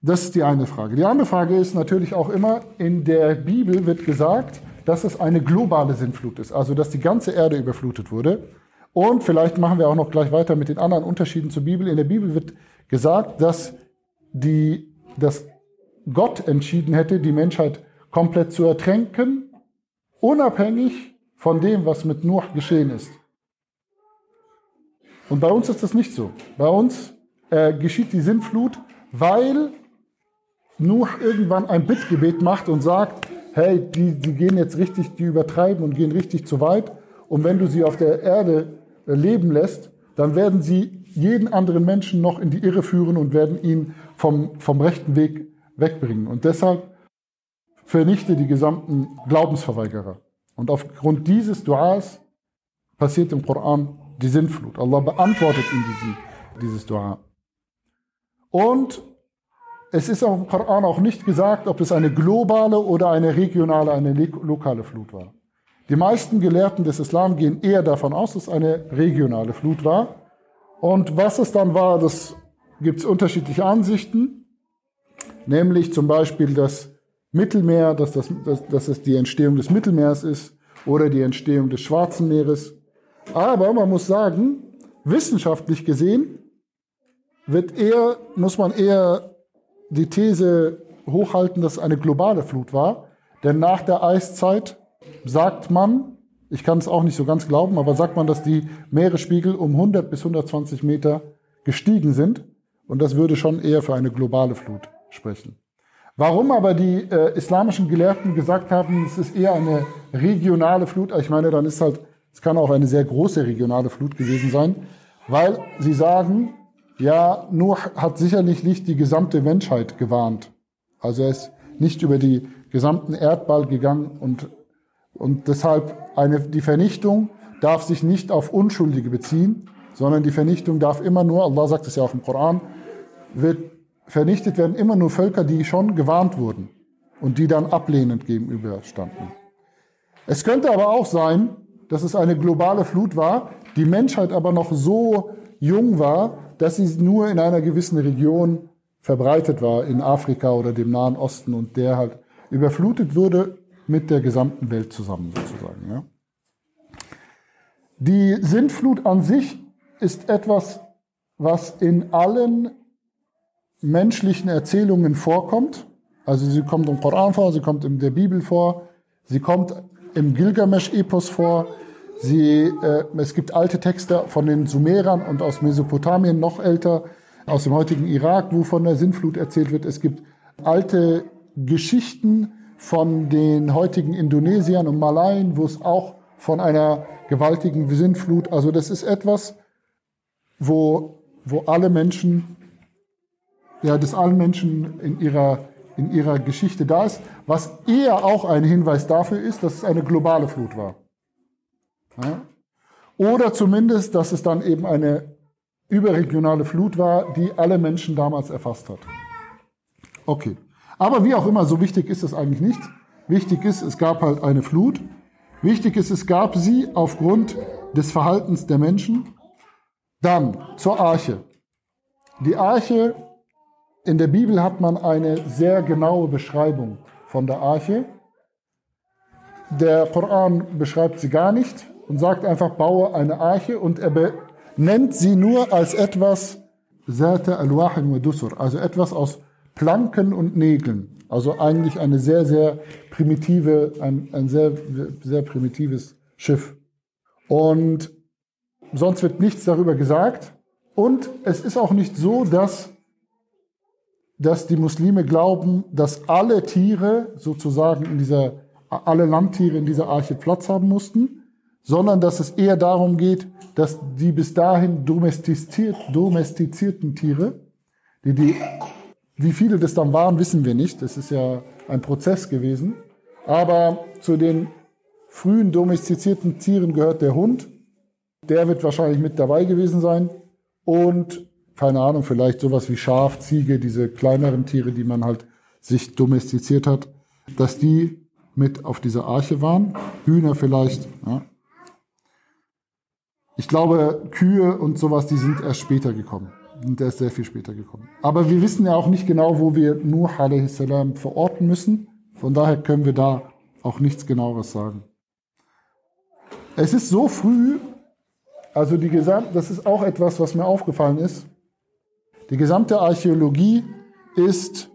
Das ist die eine Frage. Die andere Frage ist natürlich auch immer, in der Bibel wird gesagt, dass es eine globale Sintflut ist, also dass die ganze Erde überflutet wurde. Und vielleicht machen wir auch noch gleich weiter mit den anderen Unterschieden zur Bibel. In der Bibel wird gesagt, dass, die, dass Gott entschieden hätte, die Menschheit komplett zu ertränken, unabhängig von dem, was mit Nuh geschehen ist. Und bei uns ist das nicht so. Bei uns äh, geschieht die Sintflut, weil Nuh irgendwann ein Bittgebet macht und sagt, hey, die, die gehen jetzt richtig, die übertreiben und gehen richtig zu weit. Und wenn du sie auf der Erde äh, leben lässt, dann werden sie jeden anderen Menschen noch in die Irre führen und werden ihn vom, vom rechten Weg wegbringen. Und deshalb vernichte die gesamten Glaubensverweigerer. Und aufgrund dieses Duas passiert im Koran die Sintflut. Allah beantwortet ihm diesen, dieses Dua. Und es ist im Koran auch nicht gesagt, ob es eine globale oder eine regionale, eine lokale Flut war. Die meisten Gelehrten des Islam gehen eher davon aus, dass es eine regionale Flut war. Und was es dann war, das gibt es unterschiedliche Ansichten. Nämlich zum Beispiel das Mittelmeer, dass, das, dass, dass es die Entstehung des Mittelmeers ist oder die Entstehung des Schwarzen Meeres. Aber man muss sagen, wissenschaftlich gesehen wird eher, muss man eher die These hochhalten, dass es eine globale Flut war. Denn nach der Eiszeit sagt man, ich kann es auch nicht so ganz glauben, aber sagt man, dass die Meeresspiegel um 100 bis 120 Meter gestiegen sind. Und das würde schon eher für eine globale Flut sprechen. Warum aber die äh, islamischen Gelehrten gesagt haben, es ist eher eine regionale Flut, ich meine, dann ist halt, es kann auch eine sehr große regionale Flut gewesen sein, weil sie sagen, ja, Nuh hat sicherlich nicht die gesamte Menschheit gewarnt. Also er ist nicht über die gesamten Erdball gegangen und, und deshalb eine, die Vernichtung darf sich nicht auf Unschuldige beziehen, sondern die Vernichtung darf immer nur, Allah sagt es ja auch im Koran, wird vernichtet werden immer nur Völker, die schon gewarnt wurden und die dann ablehnend gegenüberstanden. Es könnte aber auch sein, dass es eine globale Flut war, die Menschheit aber noch so jung war, dass sie nur in einer gewissen Region verbreitet war, in Afrika oder dem Nahen Osten und der halt überflutet wurde mit der gesamten Welt zusammen sozusagen. Ja. Die Sintflut an sich ist etwas, was in allen menschlichen Erzählungen vorkommt. Also sie kommt im Koran vor, sie kommt in der Bibel vor, sie kommt im Gilgamesch-Epos vor, Sie, äh, es gibt alte Texte von den Sumerern und aus Mesopotamien noch älter, aus dem heutigen Irak, wo von der Sintflut erzählt wird. Es gibt alte Geschichten von den heutigen Indonesiern und Malaien, wo es auch von einer gewaltigen Sintflut, also das ist etwas, wo, wo alle Menschen, ja, das allen Menschen in ihrer, in ihrer Geschichte da ist, was eher auch ein Hinweis dafür ist, dass es eine globale Flut war. Ja? Oder zumindest, dass es dann eben eine überregionale Flut war, die alle Menschen damals erfasst hat. Okay. Aber wie auch immer, so wichtig ist es eigentlich nicht. Wichtig ist, es gab halt eine Flut. Wichtig ist, es gab sie aufgrund des Verhaltens der Menschen. Dann zur Arche. Die Arche, in der Bibel hat man eine sehr genaue Beschreibung von der Arche. Der Koran beschreibt sie gar nicht und sagt einfach, baue eine Arche und er nennt sie nur als etwas, also etwas aus Planken und Nägeln. Also eigentlich eine sehr, sehr primitive, ein, ein sehr, sehr primitives Schiff. Und sonst wird nichts darüber gesagt. Und es ist auch nicht so, dass, dass die Muslime glauben, dass alle Tiere sozusagen in dieser, alle Landtiere in dieser Arche Platz haben mussten, sondern dass es eher darum geht, dass die bis dahin domestiziert, domestizierten Tiere, die, die, wie viele das dann waren, wissen wir nicht. Das ist ja ein Prozess gewesen. Aber zu den frühen domestizierten Tieren gehört der Hund. Der wird wahrscheinlich mit dabei gewesen sein. Und, keine Ahnung, vielleicht sowas wie Schaf, Ziege, diese kleineren Tiere, die man halt sich domestiziert hat, dass die mit auf dieser Arche waren. Hühner vielleicht. Ja. Ich glaube, Kühe und sowas, die sind erst später gekommen. Und der ist sehr viel später gekommen. Aber wir wissen ja auch nicht genau, wo wir Nuh a.s. verorten müssen. Von daher können wir da auch nichts genaueres sagen. Es ist so früh, also die gesamte, das ist auch etwas, was mir aufgefallen ist. Die gesamte Archäologie ist,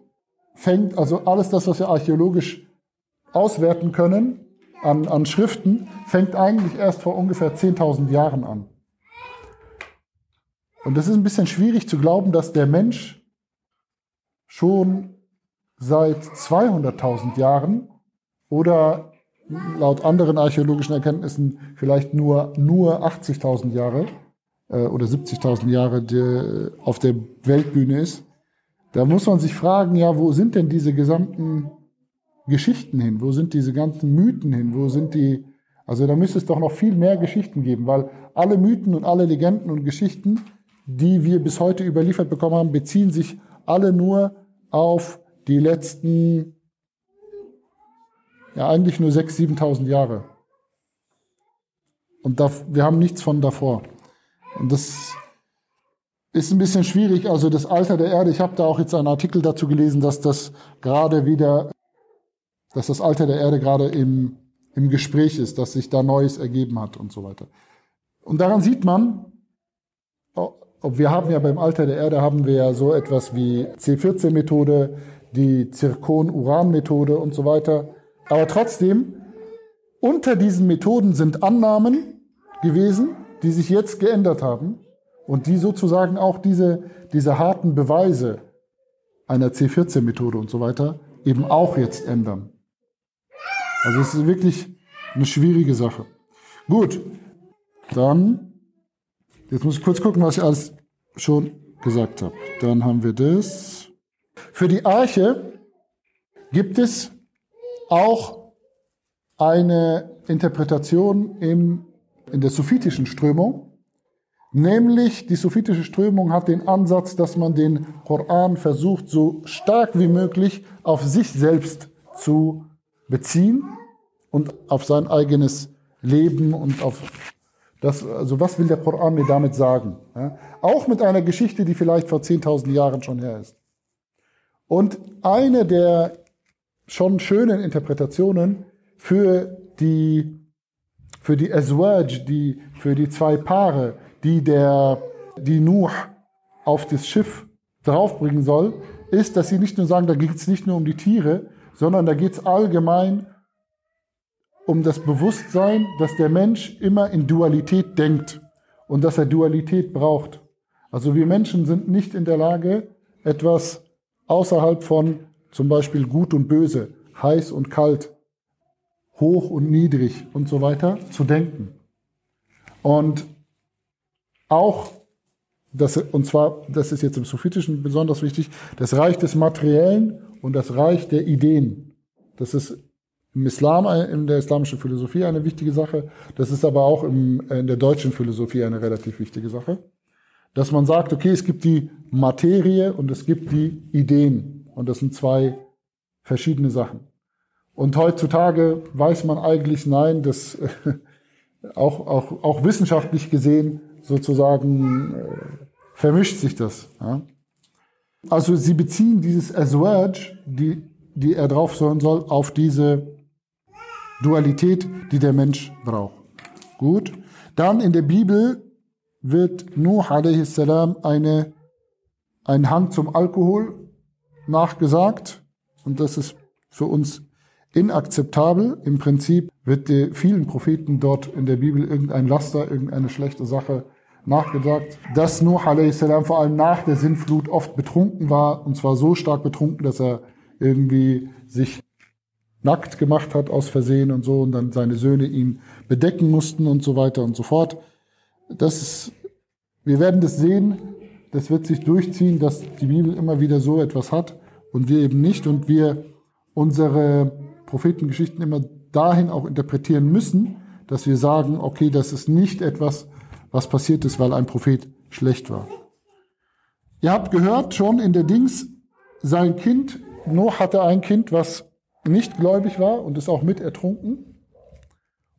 fängt, also alles das, was wir archäologisch auswerten können an, an Schriften, fängt eigentlich erst vor ungefähr 10.000 Jahren an. Und das ist ein bisschen schwierig zu glauben, dass der Mensch schon seit 200.000 Jahren oder laut anderen archäologischen Erkenntnissen vielleicht nur, nur 80.000 Jahre äh, oder 70.000 Jahre die, auf der Weltbühne ist. Da muss man sich fragen, ja, wo sind denn diese gesamten Geschichten hin? Wo sind diese ganzen Mythen hin? Wo sind die, also da müsste es doch noch viel mehr Geschichten geben, weil alle Mythen und alle Legenden und Geschichten die wir bis heute überliefert bekommen haben, beziehen sich alle nur auf die letzten, ja eigentlich nur 6.000, 7.000 Jahre. Und da, wir haben nichts von davor. Und das ist ein bisschen schwierig. Also das Alter der Erde, ich habe da auch jetzt einen Artikel dazu gelesen, dass das gerade wieder, dass das Alter der Erde gerade im, im Gespräch ist, dass sich da Neues ergeben hat und so weiter. Und daran sieht man, wir haben ja beim Alter der Erde haben wir ja so etwas wie C14-Methode, die Zirkon-Uran-Methode und so weiter. Aber trotzdem, unter diesen Methoden sind Annahmen gewesen, die sich jetzt geändert haben und die sozusagen auch diese, diese harten Beweise einer C14-Methode und so weiter eben auch jetzt ändern. Also es ist wirklich eine schwierige Sache. Gut, dann Jetzt muss ich kurz gucken, was ich alles schon gesagt habe. Dann haben wir das. Für die Arche gibt es auch eine Interpretation im, in der suffitischen Strömung. Nämlich die suffitische Strömung hat den Ansatz, dass man den Koran versucht, so stark wie möglich auf sich selbst zu beziehen und auf sein eigenes Leben und auf das, also was will der Koran mir damit sagen? Ja? Auch mit einer Geschichte, die vielleicht vor 10.000 Jahren schon her ist. Und eine der schon schönen Interpretationen für die, für die Azwaj, die, für die zwei Paare, die der, die Nuh auf das Schiff draufbringen soll, ist, dass sie nicht nur sagen, da geht es nicht nur um die Tiere, sondern da geht es allgemein um das Bewusstsein, dass der Mensch immer in Dualität denkt und dass er Dualität braucht. Also wir Menschen sind nicht in der Lage, etwas außerhalb von zum Beispiel gut und böse, heiß und kalt, hoch und niedrig und so weiter zu denken. Und auch, das, und zwar, das ist jetzt im Sophitischen besonders wichtig, das Reich des Materiellen und das Reich der Ideen. Das ist im Islam, in der islamischen Philosophie eine wichtige Sache. Das ist aber auch im, in der deutschen Philosophie eine relativ wichtige Sache. Dass man sagt, okay, es gibt die Materie und es gibt die Ideen. Und das sind zwei verschiedene Sachen. Und heutzutage weiß man eigentlich, nein, das auch, auch, auch wissenschaftlich gesehen sozusagen äh, vermischt sich das. Ja? Also sie beziehen dieses Azwaj, die, die er drauf hören soll, auf diese Dualität, die der Mensch braucht. Gut. Dann in der Bibel wird Nuh a.s. eine, ein Hang zum Alkohol nachgesagt. Und das ist für uns inakzeptabel. Im Prinzip wird vielen Propheten dort in der Bibel irgendein Laster, irgendeine schlechte Sache nachgesagt. Dass Nuh a.s. vor allem nach der Sintflut oft betrunken war, und zwar so stark betrunken, dass er irgendwie sich nackt gemacht hat aus Versehen und so und dann seine Söhne ihn bedecken mussten und so weiter und so fort. Das ist, wir werden das sehen, das wird sich durchziehen, dass die Bibel immer wieder so etwas hat und wir eben nicht und wir unsere Prophetengeschichten immer dahin auch interpretieren müssen, dass wir sagen, okay, das ist nicht etwas, was passiert ist, weil ein Prophet schlecht war. Ihr habt gehört schon in der Dings, sein Kind, Noah hatte ein Kind, was nicht gläubig war und ist auch mit ertrunken.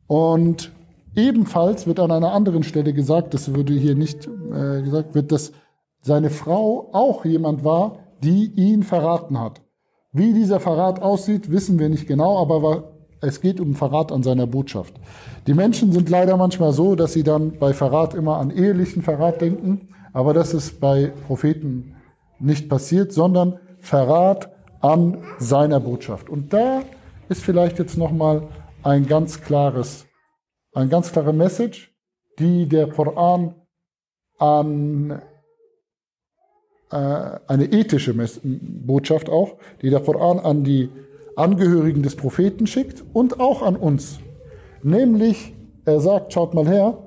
Und ebenfalls wird an einer anderen Stelle gesagt, das würde hier nicht äh, gesagt, wird, dass seine Frau auch jemand war, die ihn verraten hat. Wie dieser Verrat aussieht, wissen wir nicht genau, aber es geht um Verrat an seiner Botschaft. Die Menschen sind leider manchmal so, dass sie dann bei Verrat immer an ehelichen Verrat denken, aber das ist bei Propheten nicht passiert, sondern Verrat an seiner Botschaft. Und da ist vielleicht jetzt nochmal ein ganz klares, ein ganz klare Message, die der Koran an äh, eine ethische Botschaft auch, die der Koran an die Angehörigen des Propheten schickt und auch an uns. Nämlich, er sagt, schaut mal her,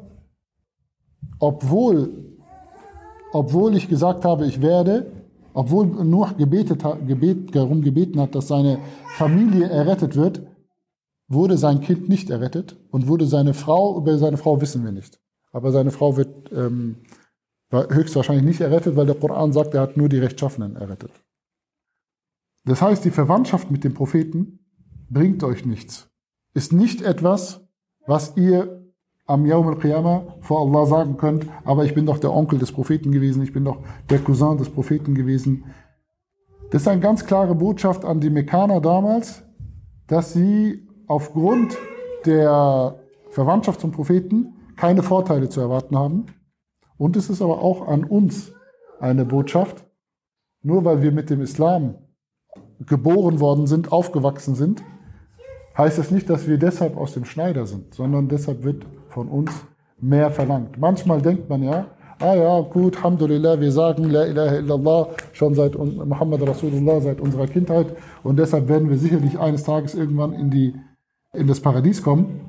obwohl, obwohl ich gesagt habe, ich werde, obwohl Nuh gebetet, gebet, darum gebeten hat, dass seine Familie errettet wird, wurde sein Kind nicht errettet und wurde seine Frau, über seine Frau wissen wir nicht. Aber seine Frau wird ähm, höchstwahrscheinlich nicht errettet, weil der Koran sagt, er hat nur die Rechtschaffenen errettet. Das heißt, die Verwandtschaft mit dem Propheten bringt euch nichts. Ist nicht etwas, was ihr am Yawm al-Qiyamah vor Allah sagen könnt, aber ich bin doch der Onkel des Propheten gewesen, ich bin doch der Cousin des Propheten gewesen. Das ist eine ganz klare Botschaft an die Mekkaner damals, dass sie aufgrund der Verwandtschaft zum Propheten keine Vorteile zu erwarten haben. Und es ist aber auch an uns eine Botschaft, nur weil wir mit dem Islam geboren worden sind, aufgewachsen sind, heißt das nicht, dass wir deshalb aus dem Schneider sind, sondern deshalb wird von uns mehr verlangt. Manchmal denkt man ja, ah ja, gut, Alhamdulillah, wir sagen La ilaha illallah schon seit Muhammad Rasulullah, seit unserer Kindheit und deshalb werden wir sicherlich eines Tages irgendwann in, die, in das Paradies kommen.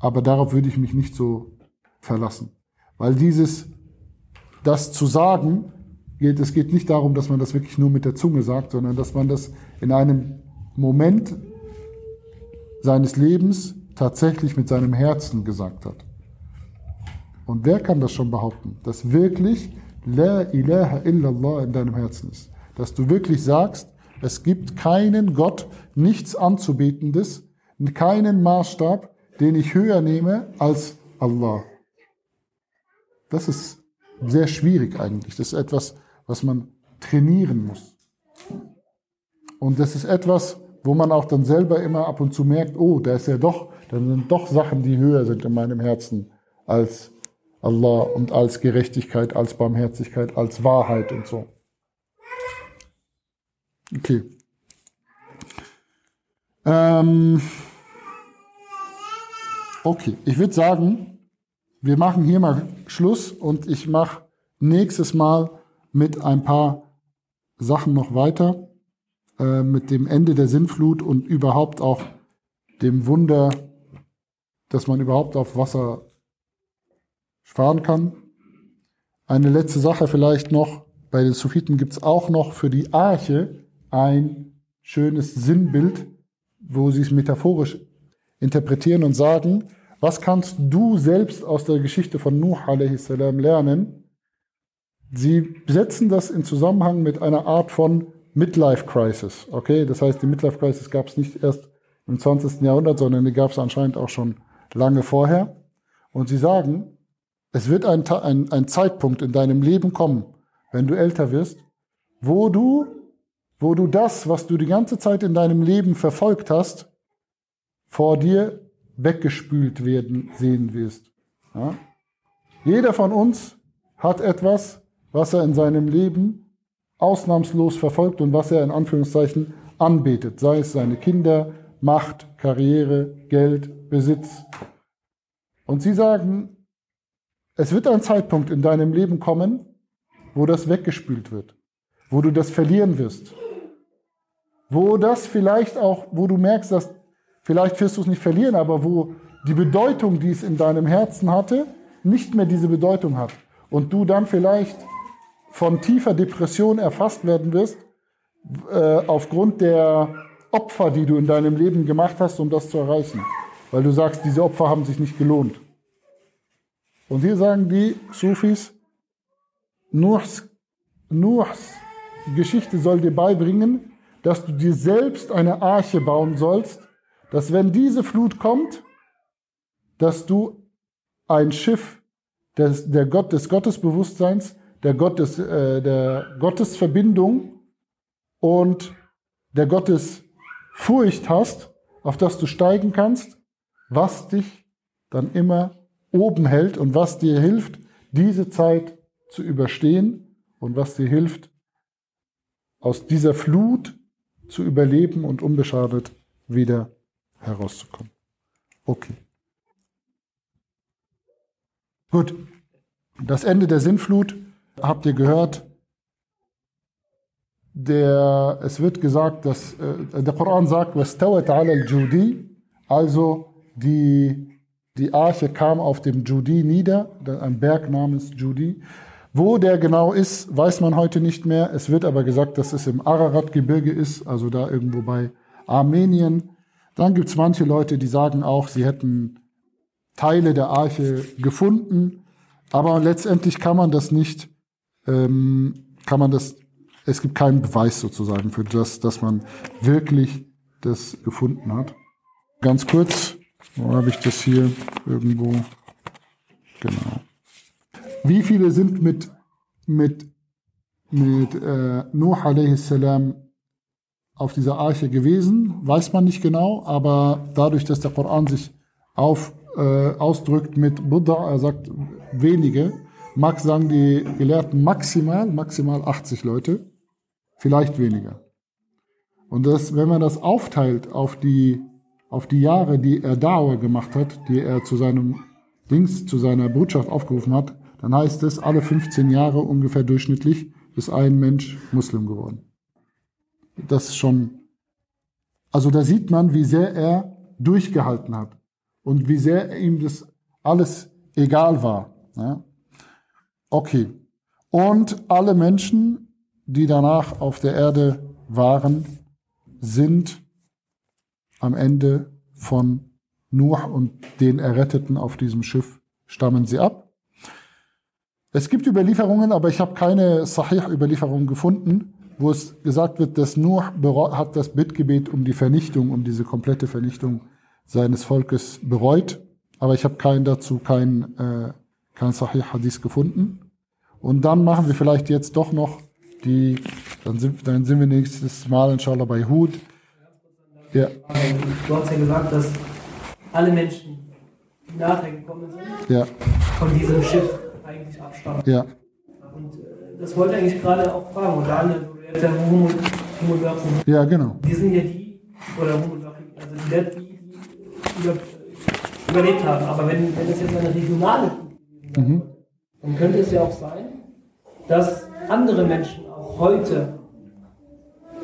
Aber darauf würde ich mich nicht so verlassen. Weil dieses, das zu sagen, geht, es geht nicht darum, dass man das wirklich nur mit der Zunge sagt, sondern dass man das in einem Moment seines Lebens tatsächlich mit seinem Herzen gesagt hat. Und wer kann das schon behaupten, dass wirklich La ilaha illallah in deinem Herzen ist? Dass du wirklich sagst, es gibt keinen Gott, nichts anzubetendes, keinen Maßstab, den ich höher nehme als Allah. Das ist sehr schwierig eigentlich. Das ist etwas, was man trainieren muss. Und das ist etwas, wo man auch dann selber immer ab und zu merkt, oh, da ist ja doch, da sind doch Sachen, die höher sind in meinem Herzen als Allah und als Gerechtigkeit, als Barmherzigkeit, als Wahrheit und so. Okay. Ähm okay, ich würde sagen, wir machen hier mal Schluss und ich mache nächstes Mal mit ein paar Sachen noch weiter, äh, mit dem Ende der Sinnflut und überhaupt auch dem Wunder, dass man überhaupt auf Wasser fahren kann. Eine letzte Sache vielleicht noch. Bei den Suffiten gibt es auch noch für die Arche ein schönes Sinnbild, wo sie es metaphorisch interpretieren und sagen, was kannst du selbst aus der Geschichte von Nuh a.s. lernen, Sie setzen das in Zusammenhang mit einer Art von Midlife Crisis. Okay, das heißt, die Midlife Crisis gab es nicht erst im 20. Jahrhundert, sondern die gab es anscheinend auch schon lange vorher. Und sie sagen, es wird ein, ein, ein Zeitpunkt in deinem Leben kommen, wenn du älter wirst, wo du, wo du das, was du die ganze Zeit in deinem Leben verfolgt hast, vor dir weggespült werden sehen wirst. Ja? Jeder von uns hat etwas, was er in seinem Leben ausnahmslos verfolgt und was er in Anführungszeichen anbetet, sei es seine Kinder, Macht, Karriere, Geld, Besitz. Und sie sagen, es wird ein Zeitpunkt in deinem Leben kommen, wo das weggespült wird, wo du das verlieren wirst, wo das vielleicht auch, wo du merkst, dass vielleicht wirst du es nicht verlieren, aber wo die Bedeutung, die es in deinem Herzen hatte, nicht mehr diese Bedeutung hat und du dann vielleicht von tiefer Depression erfasst werden wirst, äh, aufgrund der Opfer, die du in deinem Leben gemacht hast, um das zu erreichen. Weil du sagst, diese Opfer haben sich nicht gelohnt. Und hier sagen die Sufis, Nuhs, Nuhs Geschichte soll dir beibringen, dass du dir selbst eine Arche bauen sollst, dass wenn diese Flut kommt, dass du ein Schiff des, der Gott, des Gottesbewusstseins der, Gottes, äh, der Gottesverbindung und der Gottesfurcht hast, auf das du steigen kannst, was dich dann immer oben hält und was dir hilft, diese Zeit zu überstehen und was dir hilft, aus dieser Flut zu überleben und unbeschadet wieder herauszukommen. Okay. Gut. Das Ende der Sinnflut habt ihr gehört. Der, es wird gesagt, dass äh, der Koran sagt, also die, die Arche kam auf dem Judi nieder, ein Berg namens Judi. Wo der genau ist, weiß man heute nicht mehr. Es wird aber gesagt, dass es im Ararat-Gebirge ist, also da irgendwo bei Armenien. Dann gibt es manche Leute, die sagen auch, sie hätten Teile der Arche gefunden, aber letztendlich kann man das nicht, ähm, kann man das, es gibt keinen Beweis sozusagen für das, dass man wirklich das gefunden hat. Ganz kurz, wo habe ich das hier irgendwo? Genau. Wie viele sind mit, mit, mit äh, Nuh a.s. auf dieser Arche gewesen? Weiß man nicht genau, aber dadurch, dass der Koran sich auf, äh, ausdrückt mit Buddha, er sagt wenige, mag sagen die Gelehrten maximal, maximal 80 Leute, vielleicht weniger. Und das, wenn man das aufteilt auf die, auf die Jahre, die er Dauer gemacht hat, die er zu seinem Dings, zu seiner Botschaft aufgerufen hat, dann heißt es, alle 15 Jahre ungefähr durchschnittlich ist ein Mensch Muslim geworden. Das ist schon, also da sieht man, wie sehr er durchgehalten hat und wie sehr ihm das alles egal war. Ja? Okay. Und alle Menschen, die danach auf der Erde waren, sind am Ende von Nuh und den Erretteten auf diesem Schiff, stammen sie ab. Es gibt Überlieferungen, aber ich habe keine Sahih-Überlieferungen gefunden, wo es gesagt wird, dass Nuh hat das Bittgebet um die Vernichtung, um diese komplette Vernichtung seines Volkes bereut. Aber ich habe keinen dazu, kein, äh, kein Sahih-Hadith gefunden. Und dann machen wir vielleicht jetzt doch noch die, dann sind, dann sind wir nächstes Mal inshallah bei Hud. Ja. Du hast ja gesagt, dass alle Menschen, die nachher gekommen sind, ja. von diesem Schiff eigentlich abstammen. Ja. Und äh, das wollte ich eigentlich gerade auch fragen. Und dann, du der Homo, Ja, genau. Die sind ja die, oder Homo also die, die, die über, überlebt haben. Aber wenn, wenn es jetzt eine regionale mhm. Dann könnte es ja auch sein, dass andere Menschen auch heute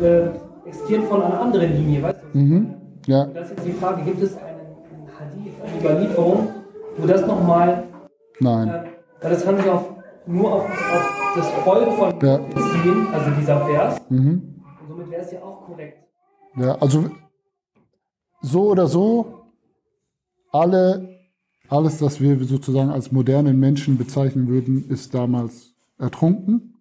äh, existieren von einer anderen Linie, weißt du? Mhm. Ja. Und das ist jetzt die Frage, gibt es einen, einen Hadith, eine Überlieferung, wo das nochmal Nein. Äh, weil das kann sich auf, nur auf, auf das Volk von ja. beziehen, also dieser Vers. Mhm. Und somit wäre es ja auch korrekt. Ja, also so oder so, alle, alles, was wir sozusagen als modernen Menschen bezeichnen würden, ist damals ertrunken.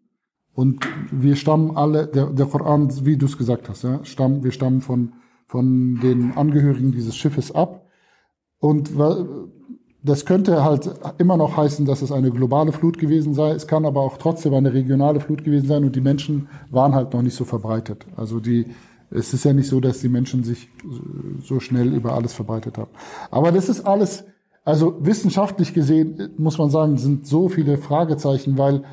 Und wir stammen alle, der, der Koran, wie du es gesagt hast, ja, stammen, wir stammen von, von den Angehörigen dieses Schiffes ab. Und das könnte halt immer noch heißen, dass es eine globale Flut gewesen sei. Es kann aber auch trotzdem eine regionale Flut gewesen sein und die Menschen waren halt noch nicht so verbreitet. Also die, es ist ja nicht so, dass die Menschen sich so schnell über alles verbreitet haben. Aber das ist alles, also wissenschaftlich gesehen muss man sagen, sind so viele Fragezeichen, weil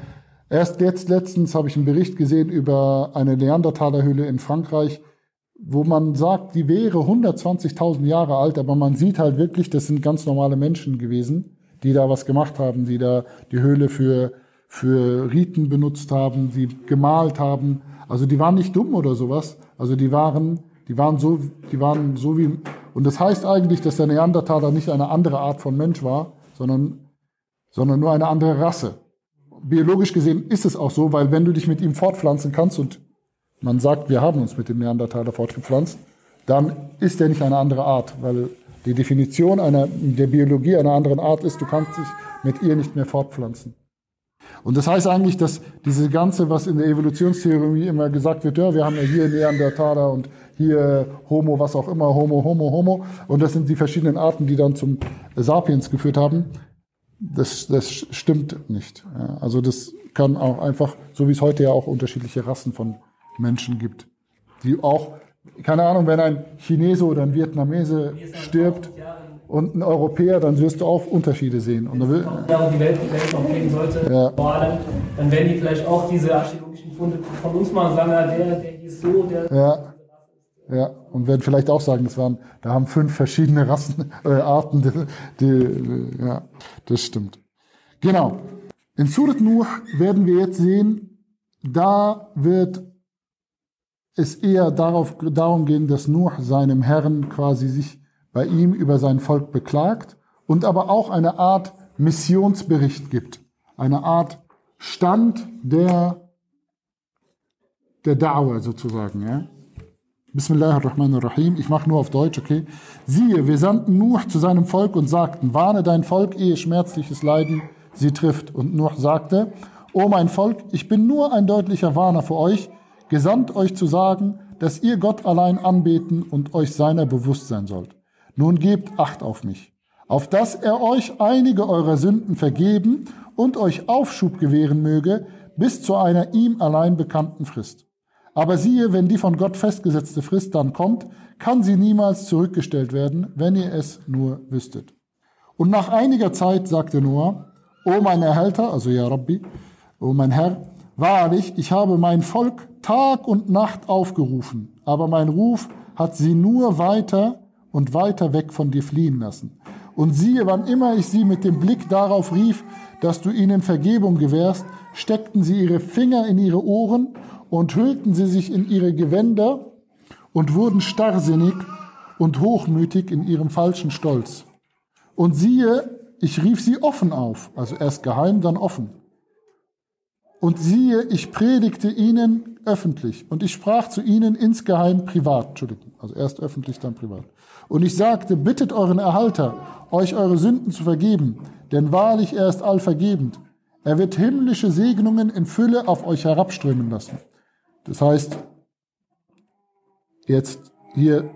erst jetzt letztens habe ich einen Bericht gesehen über eine Neandertalerhöhle in Frankreich, wo man sagt, die wäre 120.000 Jahre alt, aber man sieht halt wirklich, das sind ganz normale Menschen gewesen, die da was gemacht haben, die da die Höhle für, für Riten benutzt haben, die gemalt haben. Also die waren nicht dumm oder sowas. Also die waren, die waren so, die waren so wie, und das heißt eigentlich, dass der Neandertaler nicht eine andere Art von Mensch war, sondern, sondern nur eine andere Rasse. Biologisch gesehen ist es auch so, weil wenn du dich mit ihm fortpflanzen kannst und man sagt, wir haben uns mit dem Neandertaler fortgepflanzt, dann ist er nicht eine andere Art, weil die Definition einer, der Biologie einer anderen Art ist, du kannst dich mit ihr nicht mehr fortpflanzen. Und das heißt eigentlich, dass diese ganze, was in der Evolutionstheorie immer gesagt wird, ja, wir haben ja hier Neandertaler und hier Homo, was auch immer, Homo, Homo, Homo, und das sind die verschiedenen Arten, die dann zum Sapiens geführt haben. das, das stimmt nicht. Also das kann auch einfach, so wie es heute ja auch unterschiedliche Rassen von Menschen gibt, die auch, keine Ahnung, wenn ein Chinese oder ein Vietnamese stirbt und ein Europäer, dann wirst du auch Unterschiede sehen. Und will, ja, und die Welt, die Welt noch gehen sollte, ja. vor allem, dann werden die vielleicht auch diese archäologischen Funde von uns mal sagen, der, der hieß so, der. Ja. Ja, und werden vielleicht auch sagen, das waren, da haben fünf verschiedene Rassen, äh, Arten, die, die, ja, das stimmt. Genau. In Surat Nuh werden wir jetzt sehen, da wird es eher darauf, darum gehen, dass Nuh seinem Herrn quasi sich bei ihm über sein Volk beklagt und aber auch eine Art Missionsbericht gibt. Eine Art Stand der, der Dauer sozusagen, ja. Bismillahirrahmanirrahim. Ich mache nur auf Deutsch, okay? Siehe, wir sandten Nuh zu seinem Volk und sagten, warne dein Volk, ehe schmerzliches Leiden sie trifft. Und Nuh sagte, O mein Volk, ich bin nur ein deutlicher Warner für euch, gesandt euch zu sagen, dass ihr Gott allein anbeten und euch seiner bewusst sein sollt. Nun gebt Acht auf mich, auf dass er euch einige eurer Sünden vergeben und euch Aufschub gewähren möge bis zu einer ihm allein bekannten Frist. Aber siehe, wenn die von Gott festgesetzte Frist dann kommt, kann sie niemals zurückgestellt werden, wenn ihr es nur wüsstet. Und nach einiger Zeit sagte Noah, O mein Erhalter, also ja Rabbi, O mein Herr, wahrlich, ich habe mein Volk Tag und Nacht aufgerufen, aber mein Ruf hat sie nur weiter und weiter weg von dir fliehen lassen. Und siehe, wann immer ich sie mit dem Blick darauf rief, dass du ihnen Vergebung gewährst, steckten sie ihre Finger in ihre Ohren und hüllten sie sich in ihre Gewänder und wurden starrsinnig und hochmütig in ihrem falschen Stolz. Und siehe, ich rief sie offen auf, also erst geheim, dann offen. Und siehe, ich predigte ihnen öffentlich und ich sprach zu ihnen insgeheim privat, Entschuldigung, also erst öffentlich, dann privat. Und ich sagte, bittet euren Erhalter, euch eure Sünden zu vergeben, denn wahrlich er ist allvergebend. Er wird himmlische Segnungen in Fülle auf euch herabströmen lassen. Das heißt, jetzt hier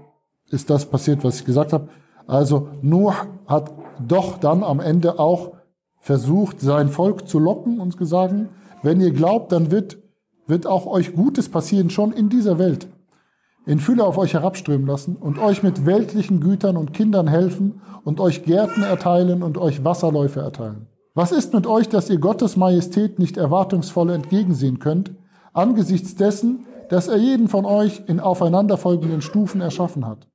ist das passiert, was ich gesagt habe. Also Noah hat doch dann am Ende auch versucht, sein Volk zu locken und gesagt, wenn ihr glaubt, dann wird, wird auch euch Gutes passieren, schon in dieser Welt. In Fülle auf euch herabströmen lassen und euch mit weltlichen Gütern und Kindern helfen und euch Gärten erteilen und euch Wasserläufe erteilen. Was ist mit euch, dass ihr Gottes Majestät nicht erwartungsvoll entgegensehen könnt, angesichts dessen, dass er jeden von euch in aufeinanderfolgenden Stufen erschaffen hat?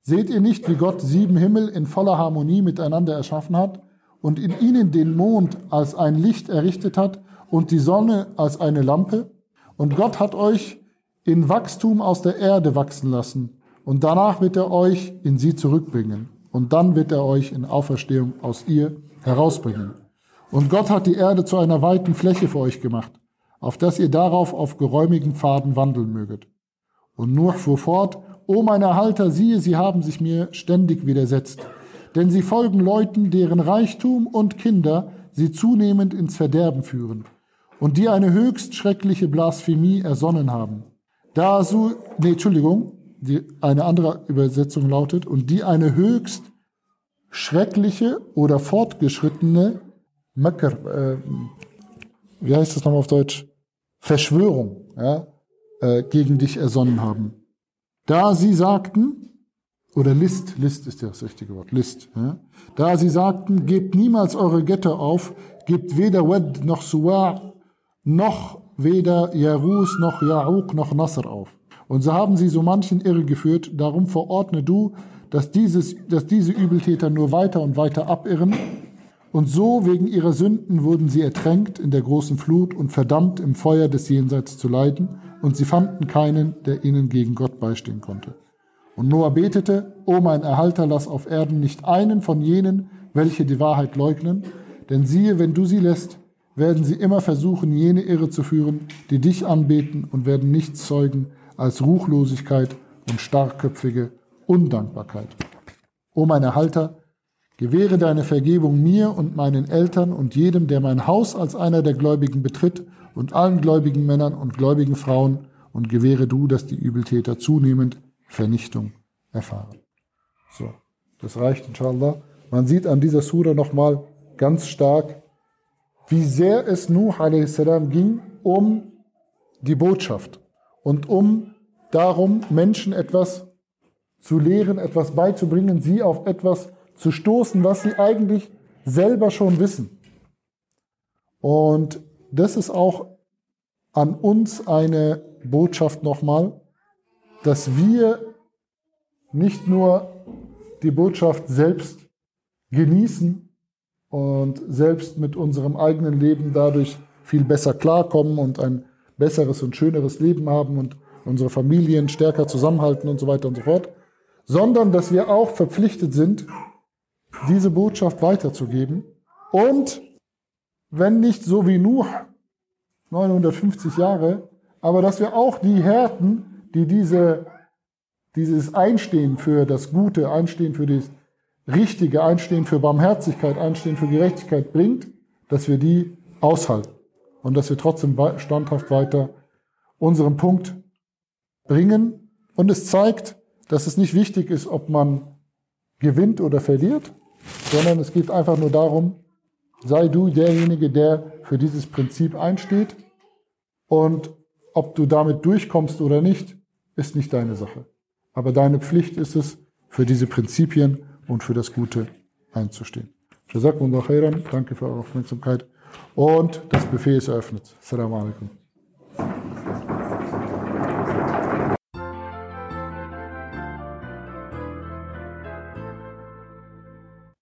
Seht ihr nicht, wie Gott sieben Himmel in voller Harmonie miteinander erschaffen hat und in ihnen den Mond als ein Licht errichtet hat und die Sonne als eine Lampe? Und Gott hat euch in Wachstum aus der Erde wachsen lassen und danach wird er euch in sie zurückbringen und dann wird er euch in Auferstehung aus ihr herausbringen. Und Gott hat die Erde zu einer weiten Fläche für euch gemacht, auf dass ihr darauf auf geräumigen Pfaden wandeln möget. Und Nuh fuhr fort, O mein Erhalter, siehe, sie haben sich mir ständig widersetzt. Denn sie folgen Leuten, deren Reichtum und Kinder sie zunehmend ins Verderben führen und die eine höchst schreckliche Blasphemie ersonnen haben. Da so, nee, Entschuldigung, die, eine andere Übersetzung lautet, und die eine höchst schreckliche oder fortgeschrittene Makr, äh, wie heißt das nochmal auf Deutsch? Verschwörung, ja, äh, gegen dich ersonnen haben. Da sie sagten, oder List, List ist das richtige Wort, List, ja? da sie sagten, gebt niemals eure Götter auf, gebt weder Wed noch Suwa, noch weder Jarus noch Ja'uq noch Nasr auf. Und so haben sie so manchen irregeführt, darum verordne du, dass, dieses, dass diese Übeltäter nur weiter und weiter abirren. Und so wegen ihrer Sünden wurden sie ertränkt in der großen Flut und verdammt im Feuer des Jenseits zu leiden und sie fanden keinen, der ihnen gegen Gott beistehen konnte. Und Noah betete, O mein Erhalter, lass auf Erden nicht einen von jenen, welche die Wahrheit leugnen, denn siehe, wenn du sie lässt, werden sie immer versuchen, jene Irre zu führen, die dich anbeten und werden nichts zeugen als Ruchlosigkeit und starkköpfige Undankbarkeit. O mein Erhalter, gewähre deine Vergebung mir und meinen Eltern und jedem, der mein Haus als einer der Gläubigen betritt und allen gläubigen Männern und gläubigen Frauen und gewähre du, dass die Übeltäter zunehmend Vernichtung erfahren. So, das reicht inshallah. Man sieht an dieser Sura nochmal, ganz stark, wie sehr es Nuh a.s. ging um die Botschaft und um darum, Menschen etwas zu lehren, etwas beizubringen, sie auf etwas zu stoßen, was sie eigentlich selber schon wissen. Und das ist auch an uns eine Botschaft nochmal, dass wir nicht nur die Botschaft selbst genießen und selbst mit unserem eigenen Leben dadurch viel besser klarkommen und ein besseres und schöneres Leben haben und unsere Familien stärker zusammenhalten und so weiter und so fort, sondern dass wir auch verpflichtet sind, diese Botschaft weiterzugeben. Und wenn nicht so wie Nuh 950 Jahre, aber dass wir auch die Härten, die diese, dieses Einstehen für das Gute, Einstehen für das Richtige, Einstehen für Barmherzigkeit, Einstehen für Gerechtigkeit bringt, dass wir die aushalten und dass wir trotzdem standhaft weiter unseren Punkt bringen. Und es zeigt, dass es nicht wichtig ist, ob man gewinnt oder verliert, sondern es geht einfach nur darum, sei du derjenige, der für dieses Prinzip einsteht und ob du damit durchkommst oder nicht, ist nicht deine Sache. Aber deine Pflicht ist es, für diese Prinzipien und für das Gute einzustehen. Danke für eure Aufmerksamkeit und das Buffet ist eröffnet. Assalamu alaikum.